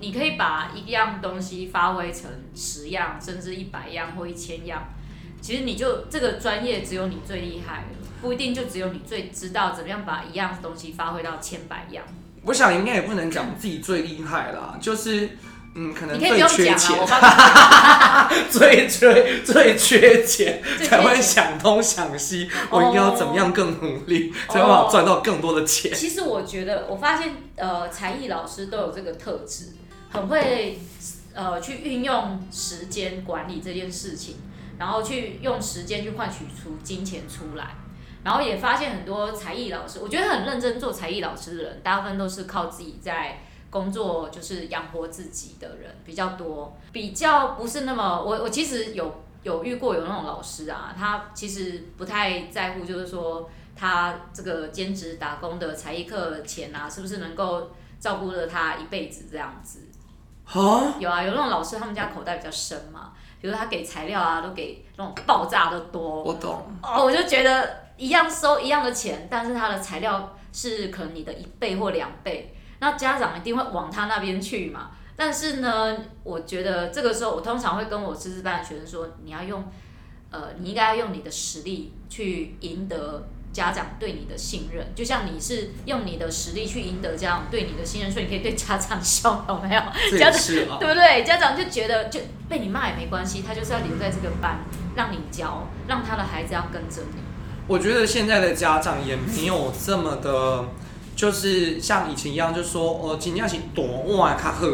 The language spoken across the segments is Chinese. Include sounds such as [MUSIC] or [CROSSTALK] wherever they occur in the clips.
你可以把一样东西发挥成十样，甚至一百样或一千样。其实你就这个专业只有你最厉害，不一定就只有你最知道怎么样把一样东西发挥到千百样。我想应该也不能讲自己最厉害啦，就是嗯，可能最缺钱，最缺最缺钱才会想东想西，我应该要怎么样更努力，才能赚到更多的钱。其实我觉得，我发现呃，才艺老师都有这个特质，很会呃去运用时间管理这件事情。然后去用时间去换取出金钱出来，然后也发现很多才艺老师，我觉得很认真做才艺老师的人，大部分都是靠自己在工作，就是养活自己的人比较多，比较不是那么我我其实有有遇过有那种老师啊，他其实不太在乎，就是说他这个兼职打工的才艺课钱啊，是不是能够照顾着他一辈子这样子？啊，有啊，有那种老师，他们家口袋比较深嘛。比如他给材料啊，都给那种爆炸的多。我懂。哦，我就觉得一样收一样的钱，但是他的材料是可能你的一倍或两倍，那家长一定会往他那边去嘛。但是呢，我觉得这个时候我通常会跟我师资班的学生说，你要用，呃，你应该要用你的实力去赢得。家长对你的信任，就像你是用你的实力去赢得家长对你的信任，所以你可以对家长笑，有没有？家长对不对？家长就觉得就被你骂也没关系，他就是要留在这个班，让你教，让他的孩子要跟着你。我觉得现在的家长也没有这么的，就是像以前一样，就说哦，今天是大碗较好，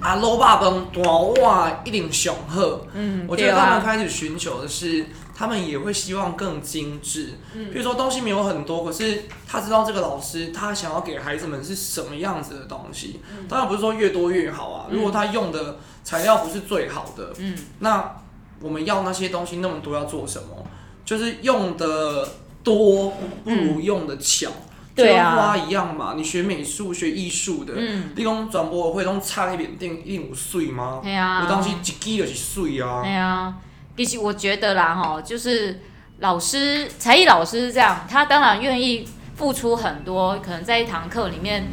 啊，卤肉饭大碗一定上好。嗯，我觉得他们开始寻求的是。他们也会希望更精致，比如说东西没有很多，可是他知道这个老师他想要给孩子们是什么样子的东西。当然不是说越多越好啊，如果他用的材料不是最好的，嗯那我们要那些东西那么多要做什么？就是用的多不如用的巧，就跟花一样嘛。你学美术学艺术的，你讲转播会拢差一点点一定有水吗？有东西一记就是水啊。其实我觉得啦，哈，就是老师才艺老师是这样，他当然愿意付出很多，可能在一堂课里面，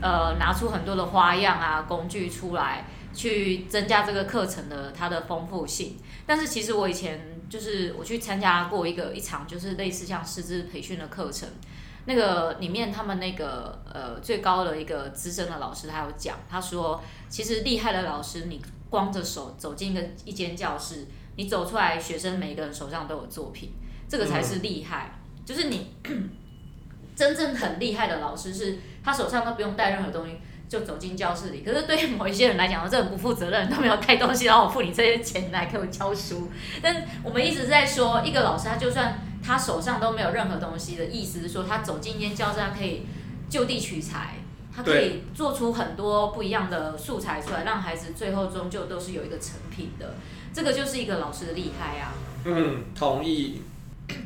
呃，拿出很多的花样啊、工具出来，去增加这个课程的它的丰富性。但是其实我以前就是我去参加过一个一场，就是类似像师资培训的课程，那个里面他们那个呃最高的一个资深的老师，他有讲，他说其实厉害的老师，你光着手走进一个一间教室。你走出来，学生每一个人手上都有作品，这个才是厉害。嗯、就是你 [COUGHS] 真正很厉害的老师，是他手上都不用带任何东西就走进教室里。可是对于某一些人来讲，这很不负责任，都没有带东西，然后我付你这些钱来给我教书。但我们一直在说，一个老师他就算他手上都没有任何东西的意思是说，他走进一间教室，他可以就地取材，他可以做出很多不一样的素材出来，让孩子最后终究都是有一个成品的。这个就是一个老师的厉害啊！嗯，同意。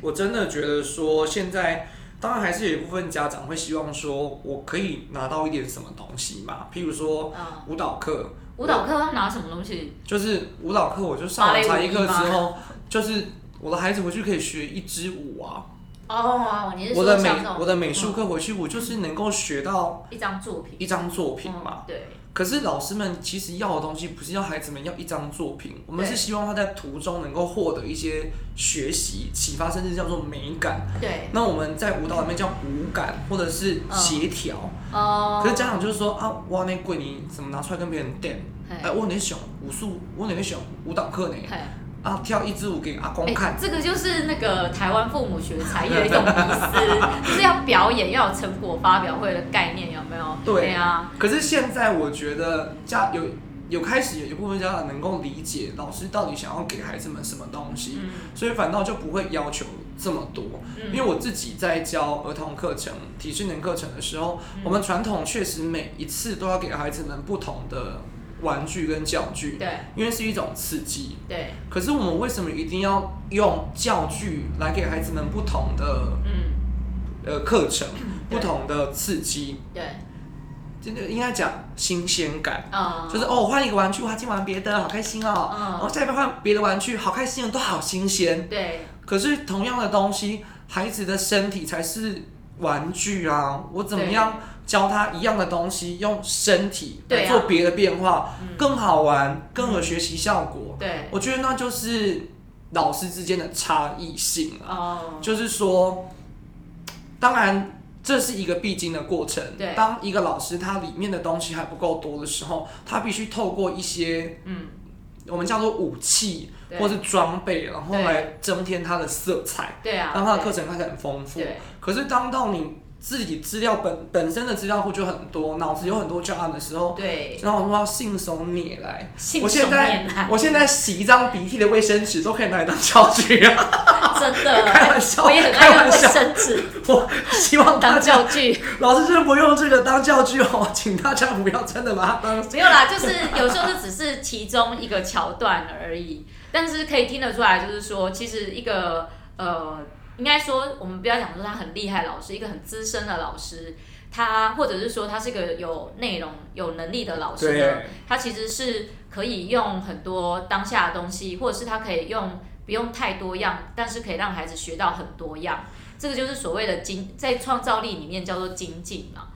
我真的觉得说，现在当然还是有一部分家长会希望说，我可以拿到一点什么东西嘛。譬如说，舞蹈课。舞蹈课要拿什么东西？就是舞蹈课，我就上完才艺课之后，就是我的孩子回去可以学一支舞啊。哦，你是说我的美我的美术课回去，我就是能够学到一张作品，一张作品嘛。对。可是老师们其实要的东西不是要孩子们要一张作品，我们是希望他在途中能够获得一些学习启发，甚至叫做美感。对。那我们在舞蹈里面叫五感或者是协调。哦。可是家长就是说啊，哇，那贵你怎么拿出来跟别人垫？哎，我那想武术，我那想舞蹈课呢？啊，跳一支舞给阿公看。这个就是那个台湾父母学才艺的一种意思，就是要表演，要有成果发表会的概念，有没有？对啊。可是现在我觉得家有有开始有一部分家长能够理解老师到底想要给孩子们什么东西，所以反倒就不会要求这么多。因为我自己在教儿童课程、体适能课程的时候，我们传统确实每一次都要给孩子们不同的。玩具跟教具，对，因为是一种刺激，对。可是我们为什么一定要用教具来给孩子们不同的，嗯，呃，课程，不同的刺激？对，真的应该讲新鲜感，嗯，就是哦，换一个玩具，我，今晚玩别的，好开心哦，嗯，哦，下一次换别的玩具，好开心哦，都好新鲜，对。可是同样的东西，孩子的身体才是玩具啊，我怎么样教他一样的东西，用身体来做别的变化，更好玩，更有学习效果。对，我觉得那就是老师之间的差异性啊。哦，就是说，当然这是一个必经的过程。对，当一个老师他里面的东西还不够多的时候，他必须透过一些嗯，我们叫做武器或是装备，然后来增添它的色彩。对啊，让它的课程看起来很丰富。可是当到你。自己资料本本身的资料库就很多，脑子有很多教案的时候，对，然后我说要信手拈来。信手拈来。我现在我现在洗一张鼻涕的卫生纸都可以拿来当教具啊！[LAUGHS] 真的，开玩笑，我也很爱用卫生纸。我希望当教具，老师真的不用这个当教具哦，[LAUGHS] 请大家不要真的把它当。没有啦，就是有时候这只是其中一个桥段而已，但是可以听得出来，就是说，其实一个呃。应该说，我们不要讲说他很厉害，老师一个很资深的老师，他或者是说他是一个有内容、有能力的老师呢，他其实是可以用很多当下的东西，或者是他可以用不用太多样，但是可以让孩子学到很多样。这个就是所谓的精，在创造力里面叫做精进嘛。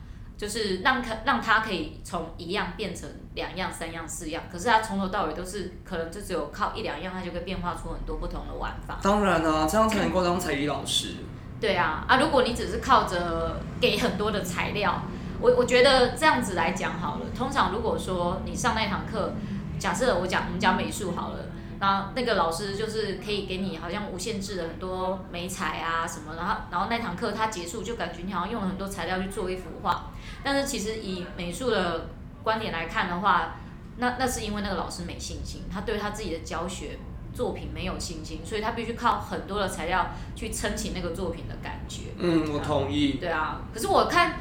就是让他让他可以从一样变成两样、三样、四样，可是他从头到尾都是可能就只有靠一两样，他就可以变化出很多不同的玩法。当然啊，这样才能够当才艺老师。对啊，啊，如果你只是靠着给很多的材料，我我觉得这样子来讲好了。通常如果说你上那堂课，假设我讲我们讲美术好了。然后那个老师就是可以给你好像无限制的很多美彩啊什么，然后然后那堂课他结束就感觉你好像用了很多材料去做一幅画，但是其实以美术的观点来看的话，那那是因为那个老师没信心，他对他自己的教学作品没有信心，所以他必须靠很多的材料去撑起那个作品的感觉。嗯，我同意。对啊，可是我看，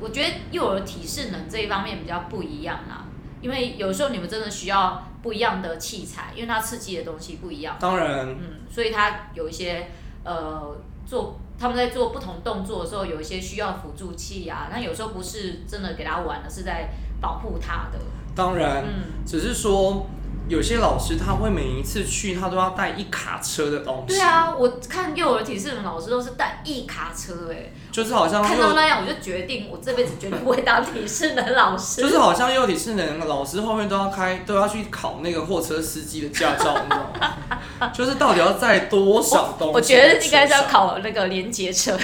我觉得幼儿体适能这一方面比较不一样啦，因为有时候你们真的需要。不一样的器材，因为它刺激的东西不一样。当然，嗯，所以它有一些呃做他们在做不同动作的时候，有一些需要辅助器啊。那有时候不是真的给他玩的，是在保护他的。当然，嗯，只是说。有些老师他会每一次去，他都要带一卡车的东西。对啊，我看幼儿体适能老师都是带一卡车，哎，就是好像看到那样，我就决定我这辈子绝对不会当体适能老师。就是好像幼儿体适能老师后面都要开，都要去考那个货车司机的驾照，你知道吗？就是到底要载多少东西？我觉得应该是要考那个连接车。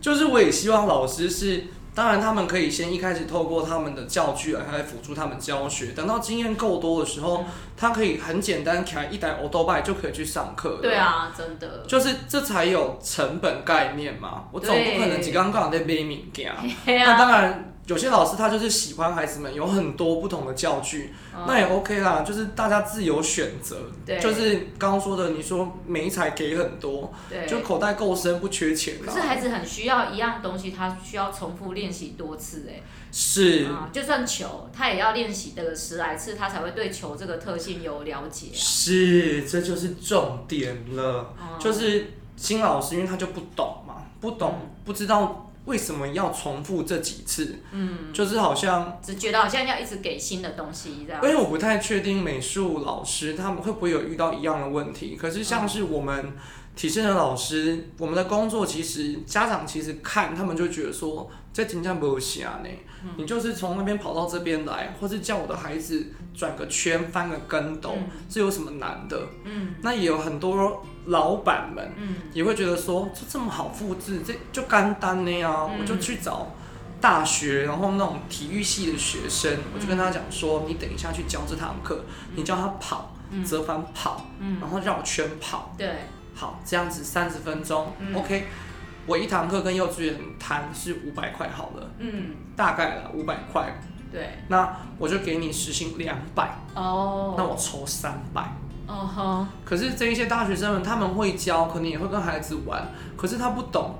就是我也希望老师是。当然，他们可以先一开始透过他们的教具来来辅助他们教学。等到经验够多的时候，他可以很简单开一台欧兜拜就可以去上课。对啊，真的。就是这才有成本概念嘛。我总不可能只刚刚在背物件。[LAUGHS] 那当然。有些老师他就是喜欢孩子们有很多不同的教具，嗯、那也 OK 啦，就是大家自由选择。对，就是刚刚说的，你说媒材给很多，对，就口袋够深，不缺钱。可是孩子很需要一样东西，他需要重复练习多次，哎，是、嗯，就算球，他也要练习的十来次，他才会对球这个特性有了解、啊。是，这就是重点了，嗯、就是新老师，因为他就不懂嘛，不懂，嗯、不知道。为什么要重复这几次？嗯，就是好像只觉得好像要一直给新的东西这样。因为我不太确定美术老师他们会不会有遇到一样的问题。可是像是我们体现的老师，我们的工作其实家长其实看他们就觉得说，这真的不行呢。你。就是从那边跑到这边来，或是叫我的孩子转个圈、翻个跟斗，这有什么难的？嗯，那也有很多。老板们嗯。也会觉得说，这这么好复制，这就干单呢呀，我就去找大学，然后那种体育系的学生，我就跟他讲说，你等一下去教这堂课，你教他跑，折返跑，然后绕圈跑，对，好，这样子三十分钟，OK，我一堂课跟幼稚园谈是五百块好了，嗯，大概了五百块，对，那我就给你时薪两百，哦，那我抽三百。哦哈！可是这一些大学生们，他们会教，可能也会跟孩子玩，可是他不懂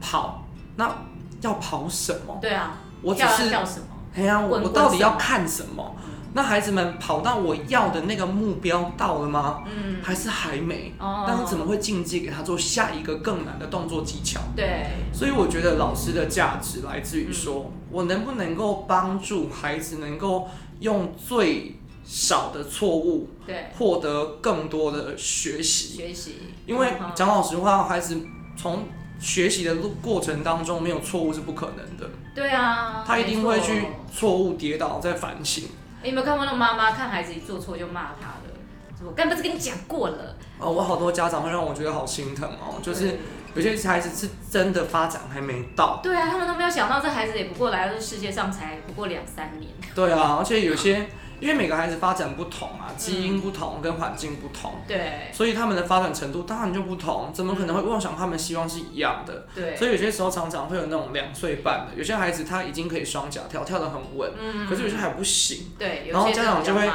跑，那要跑什么？对啊，我只是跳什么？哎呀，我我到底要看什么？那孩子们跑到我要的那个目标到了吗？嗯，还是还没？哦，但是怎么会进阶给他做下一个更难的动作技巧？对，所以我觉得老师的价值来自于说，我能不能够帮助孩子能够用最少的错误，对，获得更多的学习。学习，因为讲老实话，孩子从学习的路过程当中没有错误是不可能的。对啊，他一定会去错误跌倒再反省。你有没有看过那妈妈看孩子一做错就骂他的？我刚不是跟你讲过了？哦，我好多家长会让我觉得好心疼哦，就是有些孩子是真的发展还没到。对啊，他们都没有想到这孩子也不过来到这世界上才不过两三年。对啊，而且有些。因为每个孩子发展不同啊，基因不同，跟环境不同，对，所以他们的发展程度当然就不同。怎么可能会妄想他们希望是一样的？对，所以有些时候常常会有那种两岁半的，有些孩子他已经可以双脚跳，跳得很稳，嗯，可是有些还不行，对，然后家长就会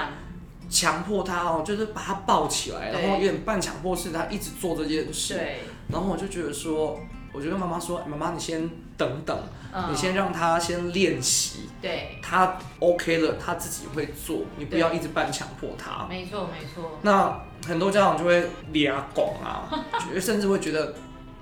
强迫他哦，就是把他抱起来，然后有点半强迫式，他一直做这件事，对，然后我就觉得说。我就跟妈妈说：“妈妈，你先等等，嗯、你先让他先练习。对，他 OK 了，他自己会做，你不要一直半强迫他。没错，没错。那很多家长就会脸拱啊，[LAUGHS] 甚至会觉得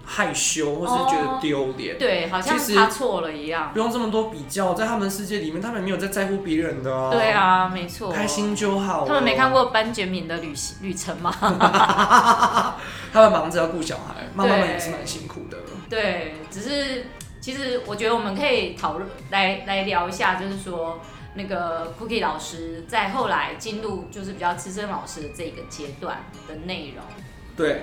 害羞，或是觉得丢脸。对，好像他错了一样。不用这么多比较，在他们世界里面，他们没有在在乎别人的啊。对啊，没错，开心就好。他们没看过班杰明的旅行旅程吗？[LAUGHS] 他们忙着要顾小孩，妈妈们也是蛮辛苦的。”对，只是其实我觉得我们可以讨论来来聊一下，就是说那个 Cookie 老师在后来进入就是比较资深老师的这个阶段的内容。对，